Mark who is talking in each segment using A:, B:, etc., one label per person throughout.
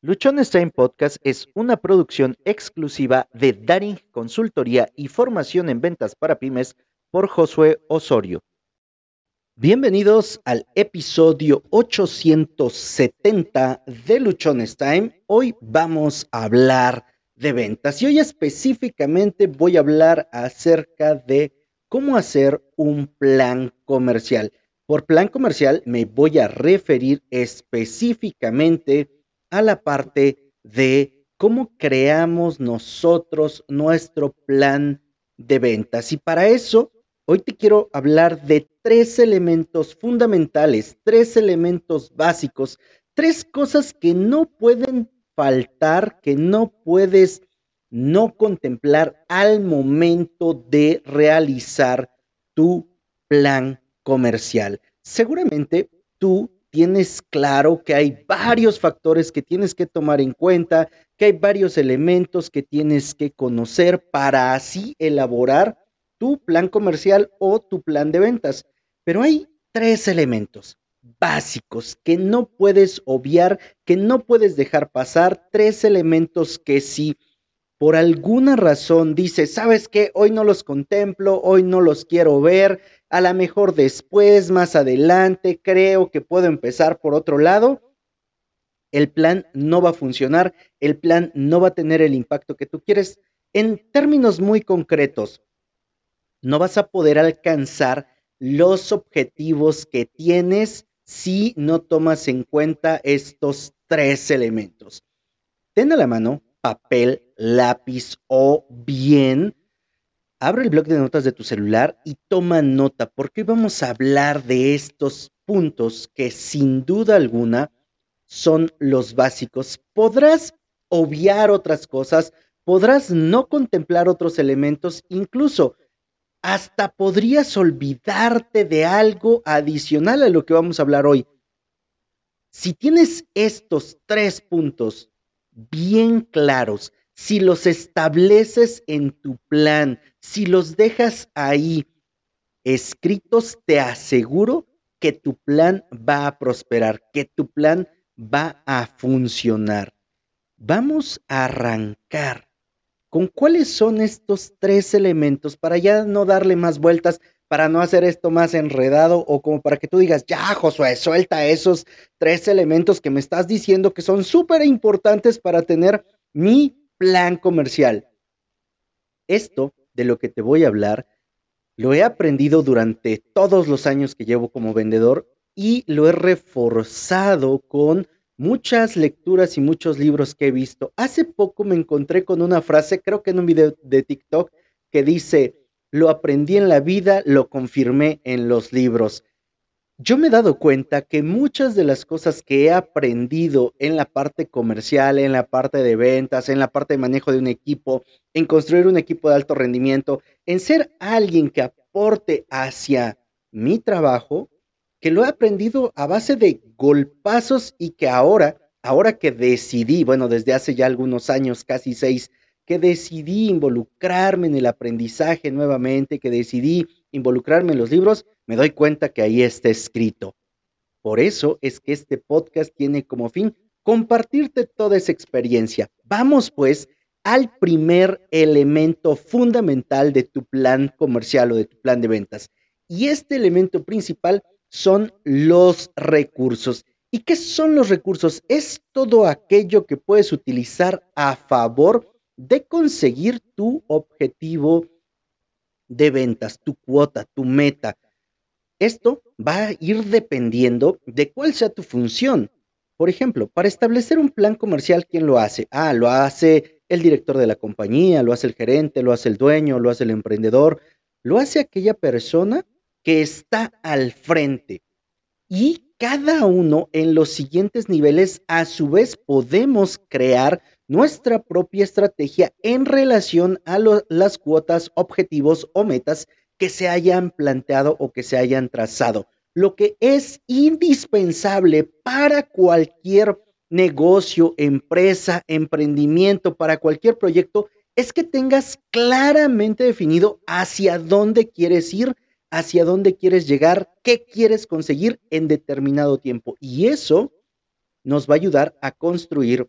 A: Luchones Time Podcast es una producción exclusiva de Daring Consultoría y Formación en Ventas para Pymes por Josué Osorio. Bienvenidos al episodio 870 de Luchones Time. Hoy vamos a hablar de ventas y hoy específicamente voy a hablar acerca de cómo hacer un plan comercial. Por plan comercial me voy a referir específicamente a la parte de cómo creamos nosotros nuestro plan de ventas. Y para eso, hoy te quiero hablar de tres elementos fundamentales, tres elementos básicos, tres cosas que no pueden faltar, que no puedes no contemplar al momento de realizar tu plan comercial. Seguramente tú tienes claro que hay varios factores que tienes que tomar en cuenta, que hay varios elementos que tienes que conocer para así elaborar tu plan comercial o tu plan de ventas. Pero hay tres elementos básicos que no puedes obviar, que no puedes dejar pasar, tres elementos que si por alguna razón dices, ¿sabes qué? Hoy no los contemplo, hoy no los quiero ver, a lo mejor después, más adelante, creo que puedo empezar por otro lado, el plan no va a funcionar, el plan no va a tener el impacto que tú quieres. En términos muy concretos, no vas a poder alcanzar los objetivos que tienes si no tomas en cuenta estos tres elementos. Ten a la mano papel, lápiz o bien abre el blog de notas de tu celular y toma nota, porque hoy vamos a hablar de estos puntos que sin duda alguna son los básicos. Podrás obviar otras cosas, podrás no contemplar otros elementos, incluso hasta podrías olvidarte de algo adicional a lo que vamos a hablar hoy. Si tienes estos tres puntos bien claros, si los estableces en tu plan, si los dejas ahí escritos, te aseguro que tu plan va a prosperar, que tu plan va a funcionar. Vamos a arrancar con cuáles son estos tres elementos para ya no darle más vueltas, para no hacer esto más enredado o como para que tú digas, ya Josué, suelta esos tres elementos que me estás diciendo que son súper importantes para tener mi plan comercial. Esto de lo que te voy a hablar lo he aprendido durante todos los años que llevo como vendedor y lo he reforzado con muchas lecturas y muchos libros que he visto. Hace poco me encontré con una frase, creo que en un video de TikTok, que dice, lo aprendí en la vida, lo confirmé en los libros yo me he dado cuenta que muchas de las cosas que he aprendido en la parte comercial, en la parte de ventas, en la parte de manejo de un equipo, en construir un equipo de alto rendimiento, en ser alguien que aporte hacia mi trabajo, que lo he aprendido a base de golpazos y que ahora, ahora que decidí, bueno, desde hace ya algunos años, casi seis, que decidí involucrarme en el aprendizaje nuevamente, que decidí involucrarme en los libros, me doy cuenta que ahí está escrito. Por eso es que este podcast tiene como fin compartirte toda esa experiencia. Vamos pues al primer elemento fundamental de tu plan comercial o de tu plan de ventas. Y este elemento principal son los recursos. ¿Y qué son los recursos? Es todo aquello que puedes utilizar a favor de conseguir tu objetivo de ventas, tu cuota, tu meta. Esto va a ir dependiendo de cuál sea tu función. Por ejemplo, para establecer un plan comercial, ¿quién lo hace? Ah, lo hace el director de la compañía, lo hace el gerente, lo hace el dueño, lo hace el emprendedor, lo hace aquella persona que está al frente. Y cada uno en los siguientes niveles, a su vez, podemos crear nuestra propia estrategia en relación a las cuotas, objetivos o metas que se hayan planteado o que se hayan trazado. Lo que es indispensable para cualquier negocio, empresa, emprendimiento, para cualquier proyecto, es que tengas claramente definido hacia dónde quieres ir, hacia dónde quieres llegar, qué quieres conseguir en determinado tiempo. Y eso nos va a ayudar a construir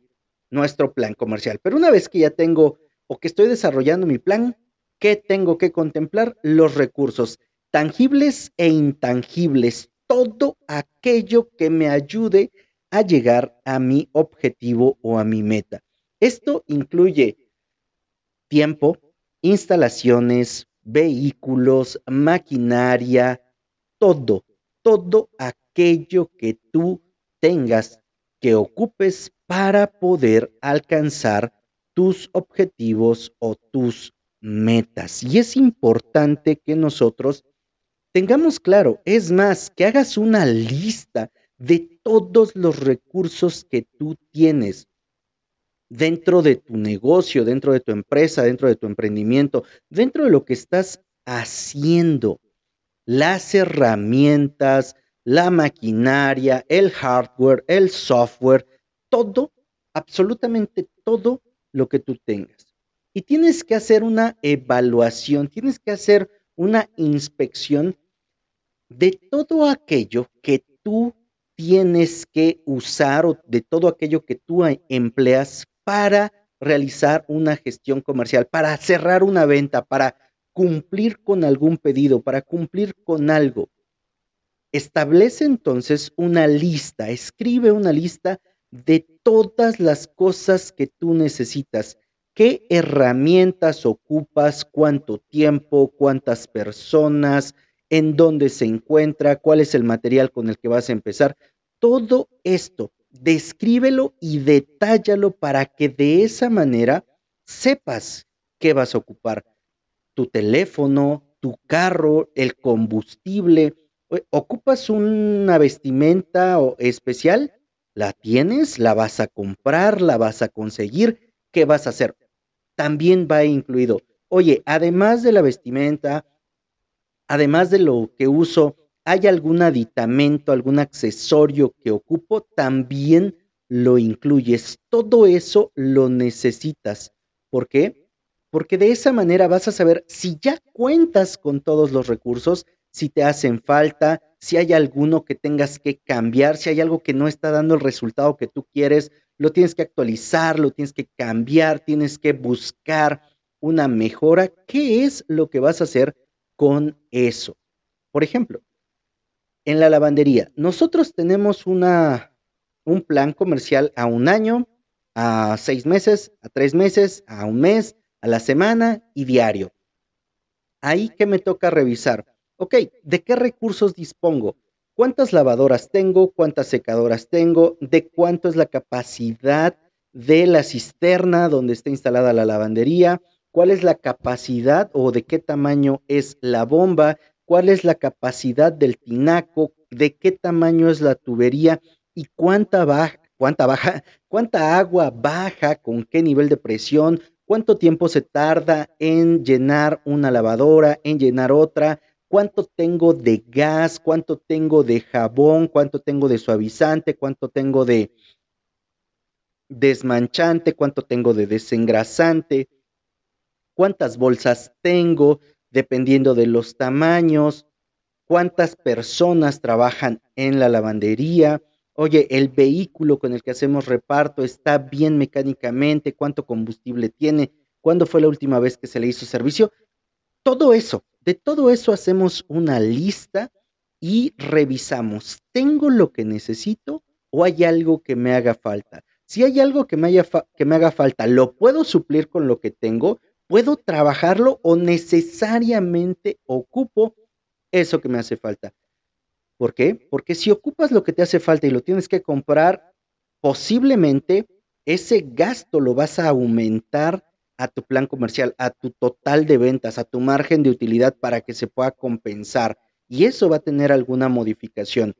A: nuestro plan comercial. Pero una vez que ya tengo o que estoy desarrollando mi plan, ¿qué tengo que contemplar? Los recursos tangibles e intangibles, todo aquello que me ayude a llegar a mi objetivo o a mi meta. Esto incluye tiempo, instalaciones, vehículos, maquinaria, todo, todo aquello que tú tengas que ocupes para poder alcanzar tus objetivos o tus metas. Y es importante que nosotros tengamos claro, es más, que hagas una lista de todos los recursos que tú tienes dentro de tu negocio, dentro de tu empresa, dentro de tu emprendimiento, dentro de lo que estás haciendo, las herramientas, la maquinaria, el hardware, el software, todo, absolutamente todo lo que tú tengas. Y tienes que hacer una evaluación, tienes que hacer una inspección de todo aquello que tú tienes que usar o de todo aquello que tú empleas para realizar una gestión comercial, para cerrar una venta, para cumplir con algún pedido, para cumplir con algo. Establece entonces una lista, escribe una lista de todas las cosas que tú necesitas. ¿Qué herramientas ocupas? ¿Cuánto tiempo? ¿Cuántas personas? ¿En dónde se encuentra? ¿Cuál es el material con el que vas a empezar? Todo esto descríbelo y detállalo para que de esa manera sepas qué vas a ocupar. Tu teléfono, tu carro, el combustible. ¿Ocupas una vestimenta especial? ¿La tienes? ¿La vas a comprar? ¿La vas a conseguir? ¿Qué vas a hacer? También va incluido. Oye, además de la vestimenta, además de lo que uso hay algún aditamento, algún accesorio que ocupo, también lo incluyes. Todo eso lo necesitas. ¿Por qué? Porque de esa manera vas a saber si ya cuentas con todos los recursos, si te hacen falta, si hay alguno que tengas que cambiar, si hay algo que no está dando el resultado que tú quieres, lo tienes que actualizar, lo tienes que cambiar, tienes que buscar una mejora. ¿Qué es lo que vas a hacer con eso? Por ejemplo, en la lavandería. Nosotros tenemos una, un plan comercial a un año, a seis meses, a tres meses, a un mes, a la semana y diario. Ahí que me toca revisar. Ok, ¿de qué recursos dispongo? ¿Cuántas lavadoras tengo? ¿Cuántas secadoras tengo? ¿De cuánto es la capacidad de la cisterna donde está instalada la lavandería? ¿Cuál es la capacidad o de qué tamaño es la bomba? cuál es la capacidad del tinaco, de qué tamaño es la tubería y cuánta baja, cuánta baja, cuánta agua baja, con qué nivel de presión, cuánto tiempo se tarda en llenar una lavadora, en llenar otra, cuánto tengo de gas, cuánto tengo de jabón, cuánto tengo de suavizante, cuánto tengo de desmanchante, cuánto tengo de desengrasante, cuántas bolsas tengo, dependiendo de los tamaños, cuántas personas trabajan en la lavandería, oye, el vehículo con el que hacemos reparto está bien mecánicamente, cuánto combustible tiene, cuándo fue la última vez que se le hizo servicio. Todo eso, de todo eso hacemos una lista y revisamos, ¿tengo lo que necesito o hay algo que me haga falta? Si hay algo que me, que me haga falta, ¿lo puedo suplir con lo que tengo? ¿Puedo trabajarlo o necesariamente ocupo eso que me hace falta? ¿Por qué? Porque si ocupas lo que te hace falta y lo tienes que comprar, posiblemente ese gasto lo vas a aumentar a tu plan comercial, a tu total de ventas, a tu margen de utilidad para que se pueda compensar. Y eso va a tener alguna modificación.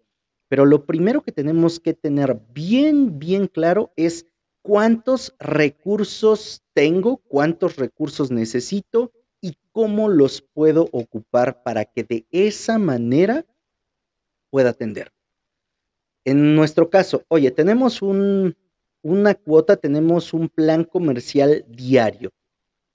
A: Pero lo primero que tenemos que tener bien, bien claro es cuántos recursos tengo, cuántos recursos necesito y cómo los puedo ocupar para que de esa manera pueda atender. En nuestro caso, oye, tenemos una cuota, tenemos un plan comercial diario.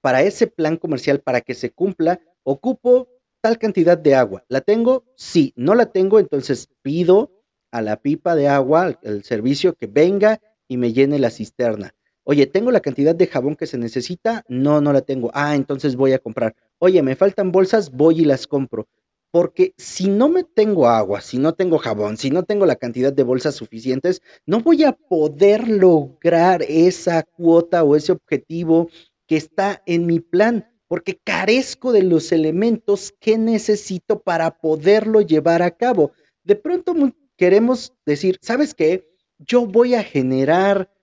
A: Para ese plan comercial, para que se cumpla, ocupo tal cantidad de agua. ¿La tengo? Sí. ¿No la tengo? Entonces pido a la pipa de agua, el servicio que venga y me llene la cisterna. Oye, ¿tengo la cantidad de jabón que se necesita? No, no la tengo. Ah, entonces voy a comprar. Oye, me faltan bolsas, voy y las compro. Porque si no me tengo agua, si no tengo jabón, si no tengo la cantidad de bolsas suficientes, no voy a poder lograr esa cuota o ese objetivo que está en mi plan, porque carezco de los elementos que necesito para poderlo llevar a cabo. De pronto queremos decir, ¿sabes qué? Yo voy a generar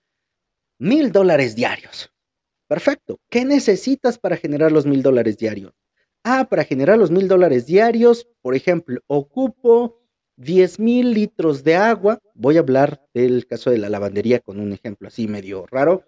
A: mil dólares diarios. Perfecto. ¿Qué necesitas para generar los mil dólares diarios? Ah, para generar los mil dólares diarios, por ejemplo, ocupo 10 mil litros de agua. Voy a hablar del caso de la lavandería con un ejemplo así medio raro.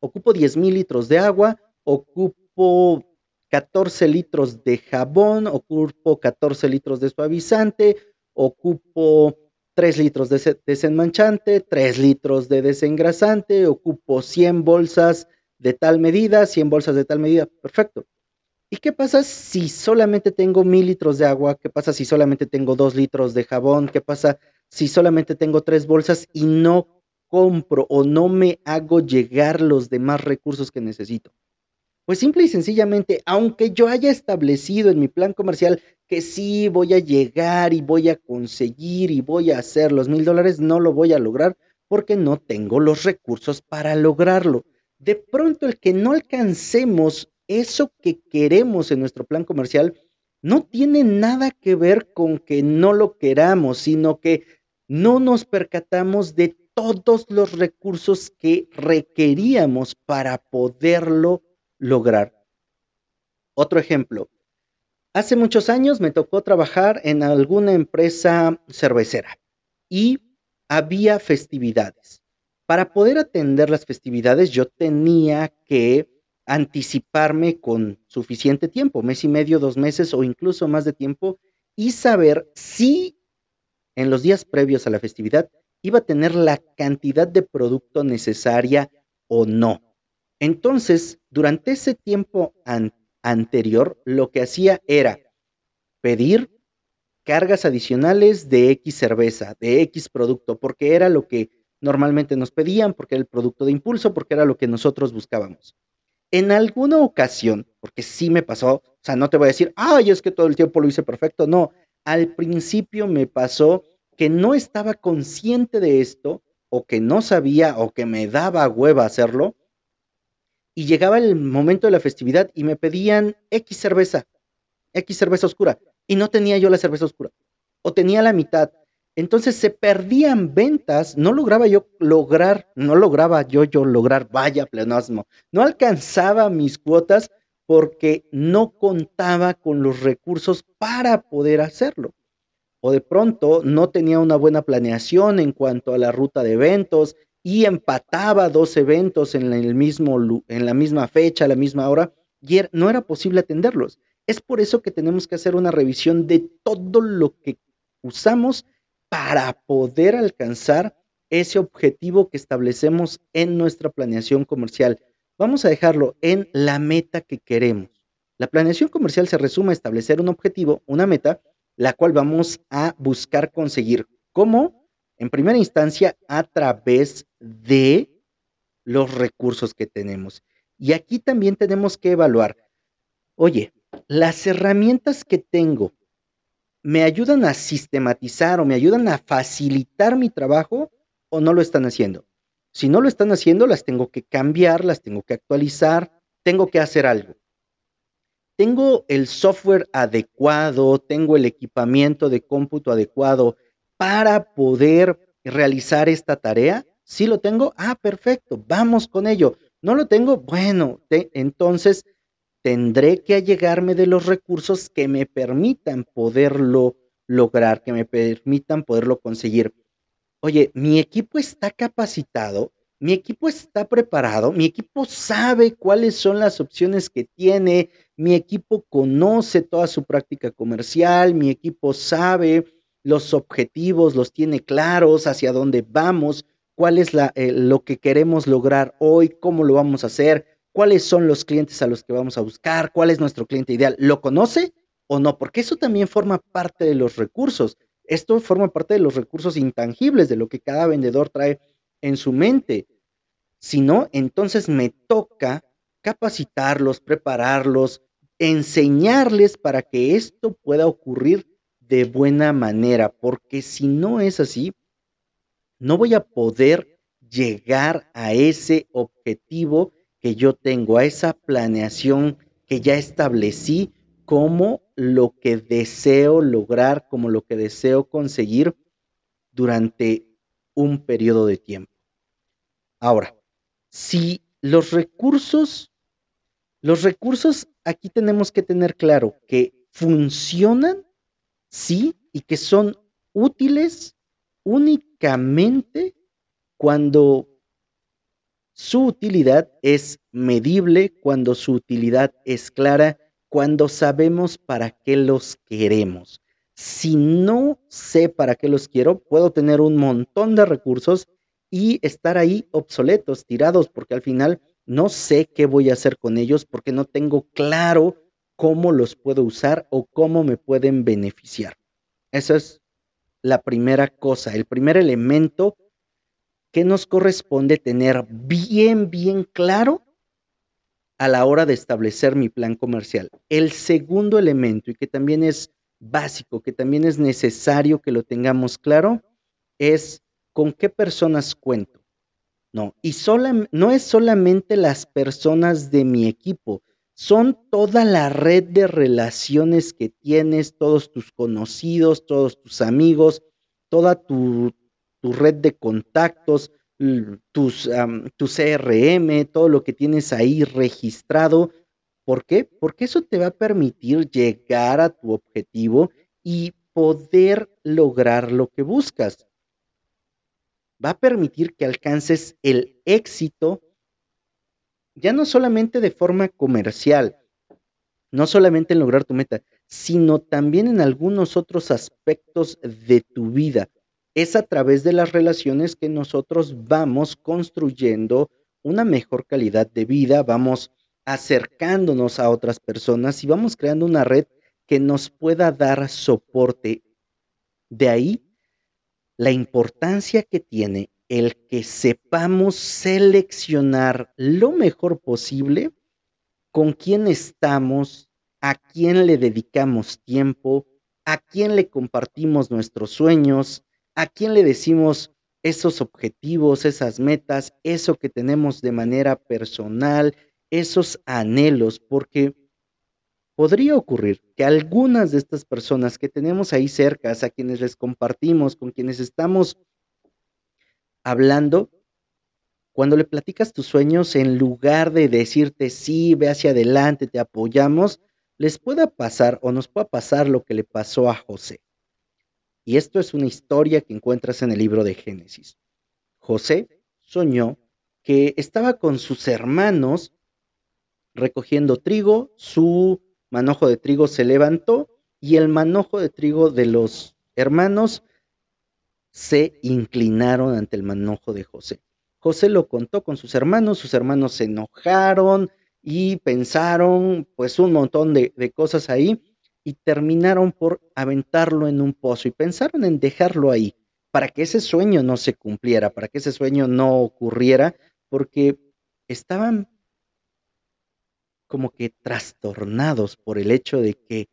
A: Ocupo 10 mil litros de agua, ocupo 14 litros de jabón, ocupo 14 litros de suavizante, ocupo 3 litros de desenmanchante, 3 litros de desengrasante, ocupo 100 bolsas de tal medida, 100 bolsas de tal medida. Perfecto. ¿Y qué pasa si solamente tengo mil litros de agua? ¿Qué pasa si solamente tengo dos litros de jabón? ¿Qué pasa si solamente tengo tres bolsas y no compro o no me hago llegar los demás recursos que necesito? Pues simple y sencillamente, aunque yo haya establecido en mi plan comercial que sí voy a llegar y voy a conseguir y voy a hacer los mil dólares, no lo voy a lograr porque no tengo los recursos para lograrlo. De pronto el que no alcancemos eso que queremos en nuestro plan comercial no tiene nada que ver con que no lo queramos, sino que no nos percatamos de todos los recursos que requeríamos para poderlo lograr. Otro ejemplo. Hace muchos años me tocó trabajar en alguna empresa cervecera y había festividades. Para poder atender las festividades yo tenía que anticiparme con suficiente tiempo, mes y medio, dos meses o incluso más de tiempo, y saber si en los días previos a la festividad iba a tener la cantidad de producto necesaria o no. Entonces, durante ese tiempo anterior, lo que hacía era pedir cargas adicionales de X cerveza, de X producto, porque era lo que normalmente nos pedían, porque era el producto de impulso, porque era lo que nosotros buscábamos. En alguna ocasión, porque sí me pasó, o sea, no te voy a decir, ay, es que todo el tiempo lo hice perfecto, no, al principio me pasó que no estaba consciente de esto, o que no sabía, o que me daba hueva hacerlo, y llegaba el momento de la festividad y me pedían X cerveza, X cerveza oscura, y no tenía yo la cerveza oscura, o tenía la mitad, entonces se perdían ventas, no lograba yo lograr, no lograba yo, yo lograr, vaya pleonasmo, no alcanzaba mis cuotas porque no contaba con los recursos para poder hacerlo. O de pronto no tenía una buena planeación en cuanto a la ruta de eventos y empataba dos eventos en, el mismo, en la misma fecha, a la misma hora, y er, no era posible atenderlos. Es por eso que tenemos que hacer una revisión de todo lo que usamos para poder alcanzar ese objetivo que establecemos en nuestra planeación comercial. Vamos a dejarlo en la meta que queremos. La planeación comercial se resume a establecer un objetivo, una meta, la cual vamos a buscar conseguir. ¿Cómo? En primera instancia, a través de los recursos que tenemos. Y aquí también tenemos que evaluar, oye, las herramientas que tengo me ayudan a sistematizar o me ayudan a facilitar mi trabajo o no lo están haciendo. Si no lo están haciendo, las tengo que cambiar, las tengo que actualizar, tengo que hacer algo. Tengo el software adecuado, tengo el equipamiento de cómputo adecuado para poder realizar esta tarea. Si lo tengo, ah, perfecto, vamos con ello. No lo tengo, bueno, entonces tendré que allegarme de los recursos que me permitan poderlo lograr, que me permitan poderlo conseguir. Oye, mi equipo está capacitado, mi equipo está preparado, mi equipo sabe cuáles son las opciones que tiene, mi equipo conoce toda su práctica comercial, mi equipo sabe los objetivos, los tiene claros, hacia dónde vamos, cuál es la, eh, lo que queremos lograr hoy, cómo lo vamos a hacer, cuáles son los clientes a los que vamos a buscar, cuál es nuestro cliente ideal, ¿lo conoce o no? Porque eso también forma parte de los recursos. Esto forma parte de los recursos intangibles de lo que cada vendedor trae en su mente. Si no, entonces me toca capacitarlos, prepararlos, enseñarles para que esto pueda ocurrir de buena manera, porque si no es así, no voy a poder llegar a ese objetivo que yo tengo, a esa planeación que ya establecí como lo que deseo lograr, como lo que deseo conseguir durante un periodo de tiempo. Ahora, si los recursos, los recursos aquí tenemos que tener claro que funcionan, sí, y que son útiles únicamente cuando su utilidad es medible, cuando su utilidad es clara, cuando sabemos para qué los queremos. Si no sé para qué los quiero, puedo tener un montón de recursos y estar ahí obsoletos, tirados, porque al final no sé qué voy a hacer con ellos porque no tengo claro cómo los puedo usar o cómo me pueden beneficiar. Esa es la primera cosa, el primer elemento que nos corresponde tener bien, bien claro a la hora de establecer mi plan comercial. El segundo elemento, y que también es básico, que también es necesario que lo tengamos claro, es con qué personas cuento. No, y no es solamente las personas de mi equipo, son toda la red de relaciones que tienes, todos tus conocidos, todos tus amigos, toda tu, tu red de contactos, tu CRM, todo lo que tienes ahí registrado. ¿Por qué? Porque eso te va a permitir llegar a tu objetivo y poder lograr lo que buscas. Va a permitir que alcances el éxito ya no solamente de forma comercial, no solamente en lograr tu meta, sino también en algunos otros aspectos de tu vida es a través de las relaciones que nosotros vamos construyendo una mejor calidad de vida, vamos acercándonos a otras personas y vamos creando una red que nos pueda dar soporte. De ahí la importancia que tiene el que sepamos seleccionar lo mejor posible con quién estamos, a quién le dedicamos tiempo, a quién le compartimos nuestros sueños, ¿A quién le decimos esos objetivos, esas metas, eso que tenemos de manera personal, esos anhelos? Porque podría ocurrir que algunas de estas personas que tenemos ahí cerca, a quienes les compartimos, con quienes estamos hablando, cuando le platicas tus sueños, en lugar de decirte sí, ve hacia adelante, te apoyamos, les pueda pasar o nos pueda pasar lo que le pasó a José. Y esto es una historia que encuentras en el libro de Génesis. José soñó que estaba con sus hermanos recogiendo trigo, su manojo de trigo se levantó y el manojo de trigo de los hermanos se inclinaron ante el manojo de José. José lo contó con sus hermanos, sus hermanos se enojaron y pensaron pues un montón de, de cosas ahí y terminaron por aventarlo en un pozo y pensaron en dejarlo ahí para que ese sueño no se cumpliera, para que ese sueño no ocurriera, porque estaban como que trastornados por el hecho de que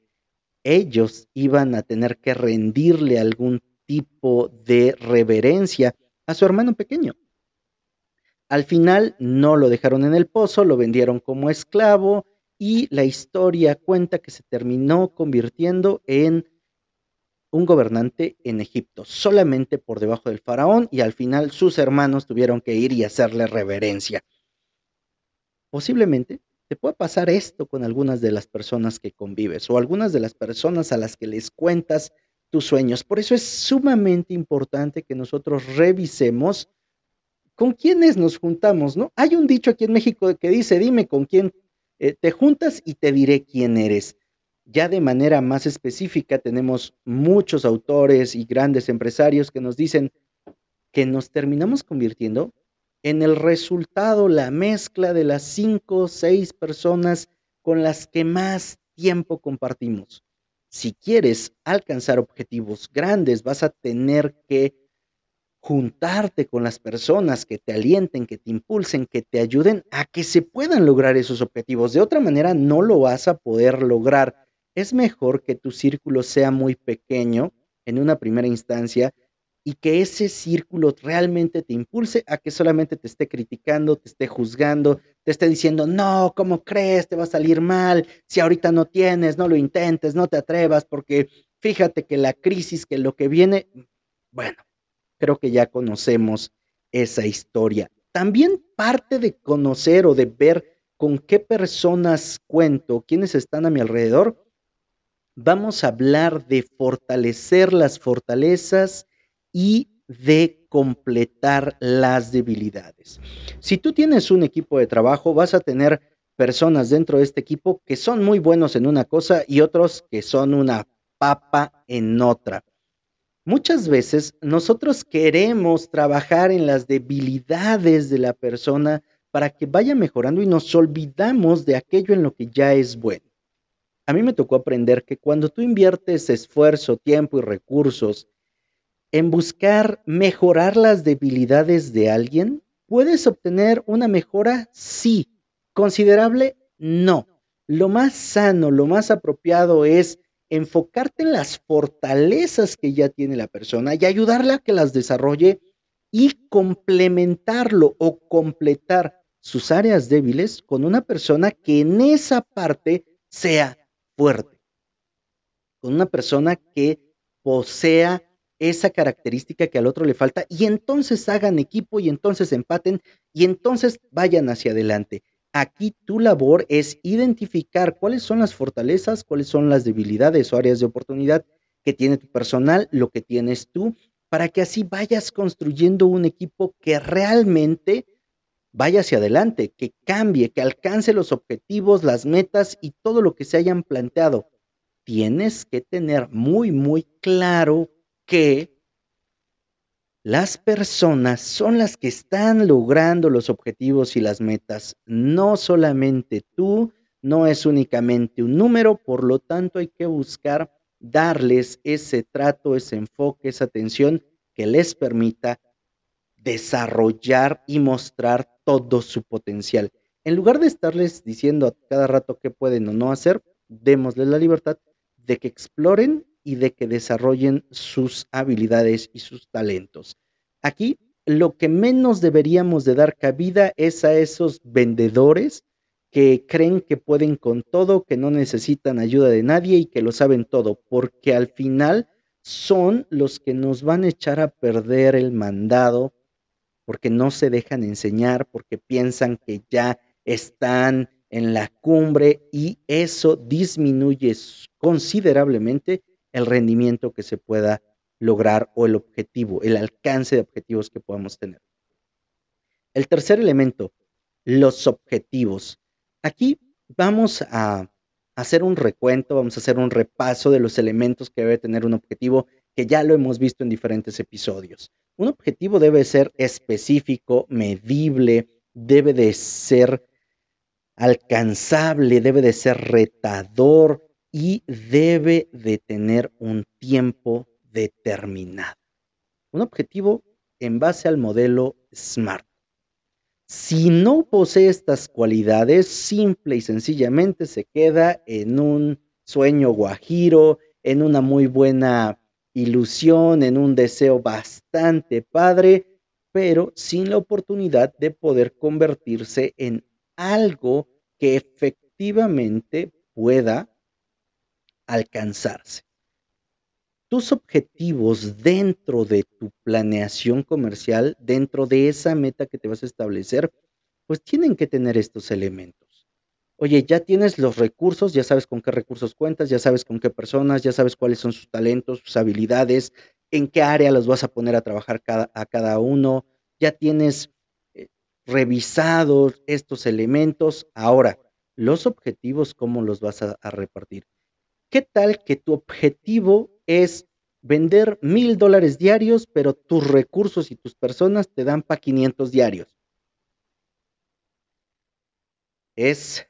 A: ellos iban a tener que rendirle algún tipo de reverencia a su hermano pequeño. Al final no lo dejaron en el pozo, lo vendieron como esclavo y la historia cuenta que se terminó convirtiendo en un gobernante en Egipto, solamente por debajo del faraón y al final sus hermanos tuvieron que ir y hacerle reverencia. Posiblemente te pueda pasar esto con algunas de las personas que convives o algunas de las personas a las que les cuentas tus sueños. Por eso es sumamente importante que nosotros revisemos con quiénes nos juntamos, ¿no? Hay un dicho aquí en México que dice, dime con quién eh, te juntas y te diré quién eres. Ya de manera más específica tenemos muchos autores y grandes empresarios que nos dicen que nos terminamos convirtiendo en el resultado, la mezcla de las cinco o seis personas con las que más tiempo compartimos. Si quieres alcanzar objetivos grandes, vas a tener que juntarte con las personas que te alienten, que te impulsen, que te ayuden a que se puedan lograr esos objetivos. De otra manera, no lo vas a poder lograr. Es mejor que tu círculo sea muy pequeño en una primera instancia y que ese círculo realmente te impulse a que solamente te esté criticando, te esté juzgando, te esté diciendo, no, ¿cómo crees? Te va a salir mal, si ahorita no tienes, no lo intentes, no te atrevas, porque fíjate que la crisis, que lo que viene, bueno, creo que ya conocemos esa historia. También parte de conocer o de ver con qué personas cuento, quiénes están a mi alrededor, vamos a hablar de fortalecer las fortalezas y de completar las debilidades. Si tú tienes un equipo de trabajo, vas a tener personas dentro de este equipo que son muy buenos en una cosa y otros que son una papa en otra. Muchas veces nosotros queremos trabajar en las debilidades de la persona para que vaya mejorando y nos olvidamos de aquello en lo que ya es bueno. A mí me tocó aprender que cuando tú inviertes esfuerzo, tiempo y recursos en buscar mejorar las debilidades de alguien, puedes obtener una mejora, sí. Considerable, no. Lo más sano, lo más apropiado es enfocarte en las fortalezas que ya tiene la persona y ayudarle a que las desarrolle y complementarlo o completar sus áreas débiles con una persona que en esa parte sea fuerte, con una persona que posea esa característica que al otro le falta y entonces hagan equipo y entonces empaten y entonces vayan hacia adelante. Aquí tu labor es identificar cuáles son las fortalezas, cuáles son las debilidades o áreas de oportunidad que tiene tu personal, lo que tienes tú, para que así vayas construyendo un equipo que realmente vaya hacia adelante, que cambie, que alcance los objetivos, las metas y todo lo que se hayan planteado. Tienes que tener muy, muy claro que las personas son las que están logrando los objetivos y las metas, no solamente tú, no es únicamente un número, por lo tanto hay que buscar darles ese trato, ese enfoque, esa atención que les permita desarrollar y mostrar todo su potencial. En lugar de estarles diciendo a cada rato qué pueden o no hacer, démosles la libertad de que exploren y de que desarrollen sus habilidades y sus talentos. Aquí lo que menos deberíamos de dar cabida es a esos vendedores que creen que pueden con todo, que no necesitan ayuda de nadie y que lo saben todo, porque al final son los que nos van a echar a perder el mandado, porque no se dejan enseñar, porque piensan que ya están en la cumbre y eso disminuye considerablemente el rendimiento que se pueda lograr o el objetivo, el alcance de objetivos que podamos tener. El tercer elemento, los objetivos. Aquí vamos a hacer un recuento, vamos a hacer un repaso de los elementos que debe tener un objetivo, que ya lo hemos visto en diferentes episodios. Un objetivo debe ser específico, medible, debe de ser alcanzable, debe de ser retador, y debe de tener un tiempo determinado. Un objetivo en base al modelo SMART. Si no posee estas cualidades, simple y sencillamente se queda en un sueño guajiro, en una muy buena ilusión, en un deseo bastante padre, pero sin la oportunidad de poder convertirse en algo que efectivamente pueda alcanzarse. Tus objetivos dentro de tu planeación comercial, dentro de esa meta que te vas a establecer, pues tienen que tener estos elementos. Oye, ya tienes los recursos, ya sabes con qué recursos cuentas, ya sabes con qué personas, ya sabes cuáles son sus talentos, sus habilidades, en qué área los vas a poner a trabajar a cada uno, ya tienes eh, revisados estos elementos. Ahora, los objetivos, ¿cómo los vas a repartir? ¿Qué tal que tu objetivo es vender mil dólares diarios, pero tus recursos y tus personas te dan para 500 diarios? ¿Es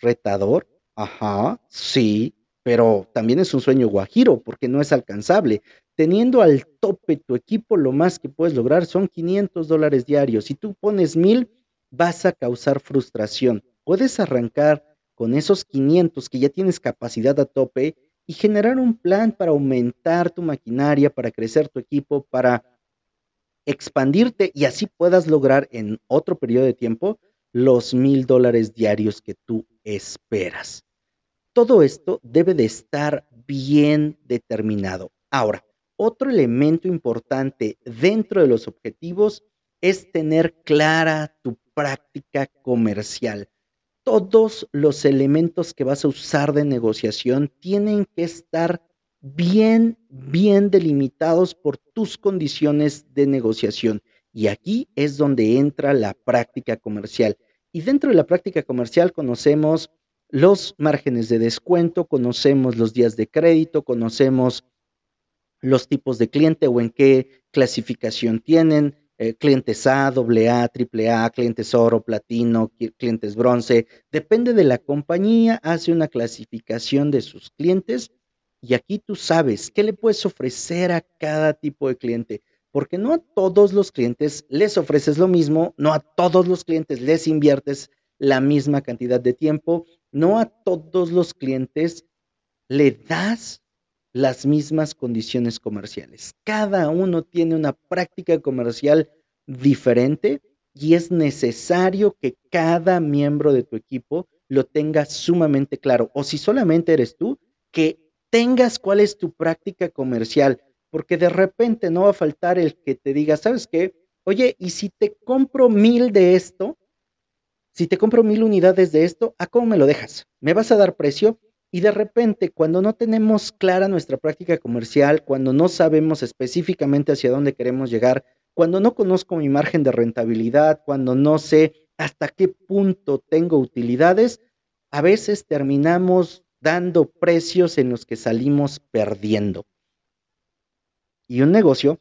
A: retador? Ajá, sí, pero también es un sueño guajiro porque no es alcanzable. teniendo al tope tu equipo, lo más que puedes lograr son 500 dólares diarios. Si tú pones 1000, vas a causar frustración. Puedes arrancar con esos 500 que ya tienes capacidad a tope y generar un plan para aumentar tu maquinaria, para crecer tu equipo, para expandirte y así puedas lograr en otro periodo de tiempo los mil dólares diarios que tú esperas. Todo esto debe de estar bien determinado. Ahora, otro elemento importante dentro de los objetivos es tener clara tu práctica comercial. Todos los elementos que vas a usar de negociación tienen que estar bien, bien delimitados por tus condiciones de negociación. Y aquí es donde entra la práctica comercial. Y dentro de la práctica comercial conocemos los márgenes de descuento, conocemos los días de crédito, conocemos los tipos de cliente o en qué clasificación tienen, eh, clientes A, AA, AAA, clientes oro, platino, clientes bronce. Depende de la compañía, hace una clasificación de sus clientes y aquí tú sabes qué le puedes ofrecer a cada tipo de cliente, porque no a todos los clientes les ofreces lo mismo, no a todos los clientes les inviertes la misma cantidad de tiempo, no a todos los clientes le das las mismas condiciones comerciales. Cada uno tiene una práctica comercial diferente y es necesario que cada miembro de tu equipo lo tenga sumamente claro. O si solamente eres tú, que tengas cuál es tu práctica comercial, porque de repente no va a faltar el que te diga, ¿sabes qué? Oye, ¿y si te compro mil de esto? Si te compro mil unidades de esto, ¿a cómo me lo dejas? ¿Me vas a dar precio? Y de repente, cuando no tenemos clara nuestra práctica comercial, cuando no sabemos específicamente hacia dónde queremos llegar, cuando no conozco mi margen de rentabilidad, cuando no sé hasta qué punto tengo utilidades, a veces terminamos dando precios en los que salimos perdiendo. Y un negocio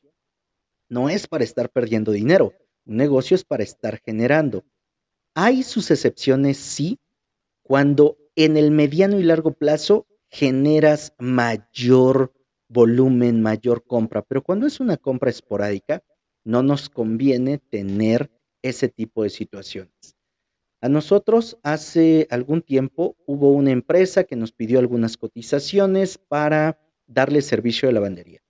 A: no es para estar perdiendo dinero, un negocio es para estar generando. Hay sus excepciones, sí, cuando en el mediano y largo plazo generas mayor volumen, mayor compra, pero cuando es una compra esporádica, no nos conviene tener ese tipo de situaciones. A nosotros hace algún tiempo hubo una empresa que nos pidió algunas cotizaciones para darle servicio de lavandería.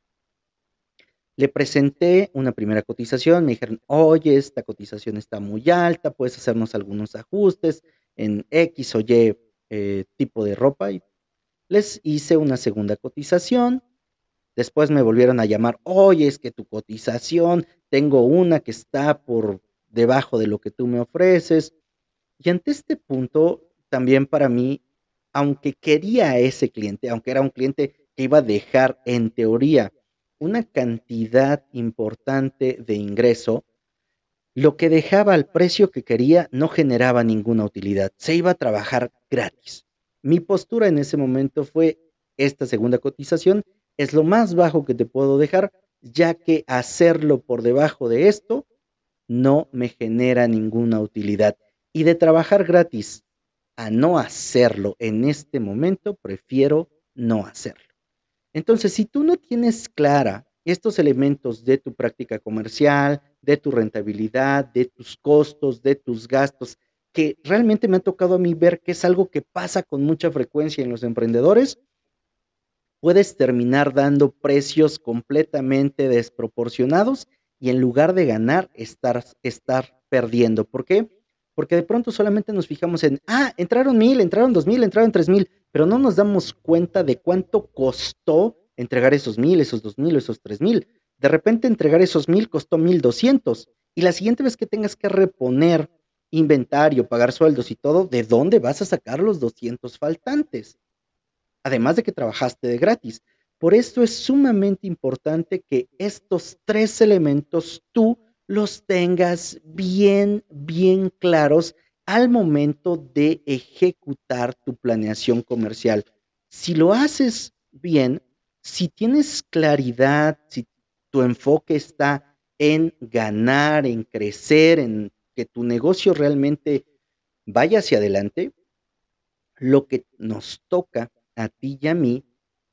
A: Le presenté una primera cotización, me dijeron, oye, esta cotización está muy alta, puedes hacernos algunos ajustes en X o Y eh, tipo de ropa y les hice una segunda cotización. Después me volvieron a llamar, oye, es que tu cotización, tengo una que está por debajo de lo que tú me ofreces. Y ante este punto, también para mí, aunque quería a ese cliente, aunque era un cliente que iba a dejar en teoría una cantidad importante de ingreso, lo que dejaba al precio que quería no generaba ninguna utilidad, se iba a trabajar gratis. Mi postura en ese momento fue, esta segunda cotización es lo más bajo que te puedo dejar, ya que hacerlo por debajo de esto no me genera ninguna utilidad. Y de trabajar gratis a no hacerlo en este momento, prefiero no hacerlo. Entonces, si tú no tienes clara estos elementos de tu práctica comercial, de tu rentabilidad, de tus costos, de tus gastos, que realmente me ha tocado a mí ver que es algo que pasa con mucha frecuencia en los emprendedores, puedes terminar dando precios completamente desproporcionados y en lugar de ganar, estar, estar perdiendo. ¿Por qué? Porque de pronto solamente nos fijamos en, ah, entraron mil, entraron dos mil, entraron tres mil, pero no nos damos cuenta de cuánto costó entregar esos mil, esos dos mil, esos tres mil. De repente entregar esos mil costó mil doscientos y la siguiente vez que tengas que reponer inventario, pagar sueldos y todo, ¿de dónde vas a sacar los 200 faltantes? Además de que trabajaste de gratis. Por esto es sumamente importante que estos tres elementos tú los tengas bien, bien claros al momento de ejecutar tu planeación comercial. Si lo haces bien, si tienes claridad, si tu enfoque está en ganar, en crecer, en que tu negocio realmente vaya hacia adelante, lo que nos toca a ti y a mí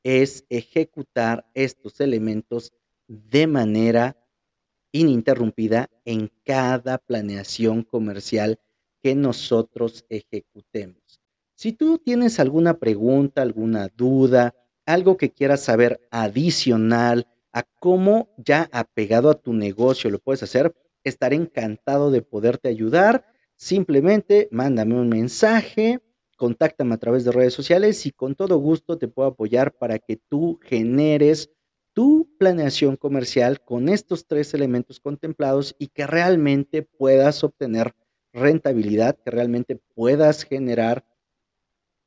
A: es ejecutar estos elementos de manera ininterrumpida en cada planeación comercial que nosotros ejecutemos. Si tú tienes alguna pregunta, alguna duda, algo que quieras saber adicional a cómo ya apegado a tu negocio lo puedes hacer, estaré encantado de poderte ayudar. Simplemente mándame un mensaje, contáctame a través de redes sociales y con todo gusto te puedo apoyar para que tú generes tu planeación comercial con estos tres elementos contemplados y que realmente puedas obtener rentabilidad, que realmente puedas generar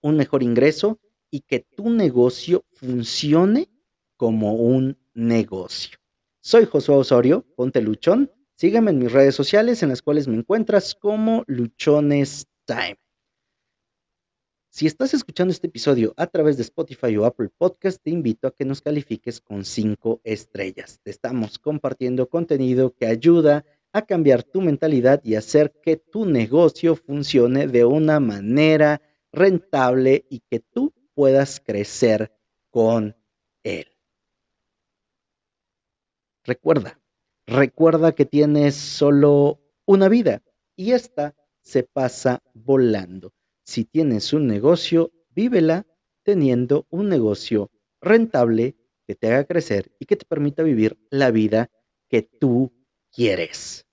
A: un mejor ingreso y que tu negocio funcione como un negocio. Soy Josué Osorio, ponte luchón. Sígueme en mis redes sociales en las cuales me encuentras como Luchones Time. Si estás escuchando este episodio a través de Spotify o Apple Podcast, te invito a que nos califiques con cinco estrellas. Te estamos compartiendo contenido que ayuda a cambiar tu mentalidad y hacer que tu negocio funcione de una manera rentable y que tú puedas crecer con él. Recuerda, recuerda que tienes solo una vida y esta se pasa volando. Si tienes un negocio, vívela teniendo un negocio rentable que te haga crecer y que te permita vivir la vida que tú quieres.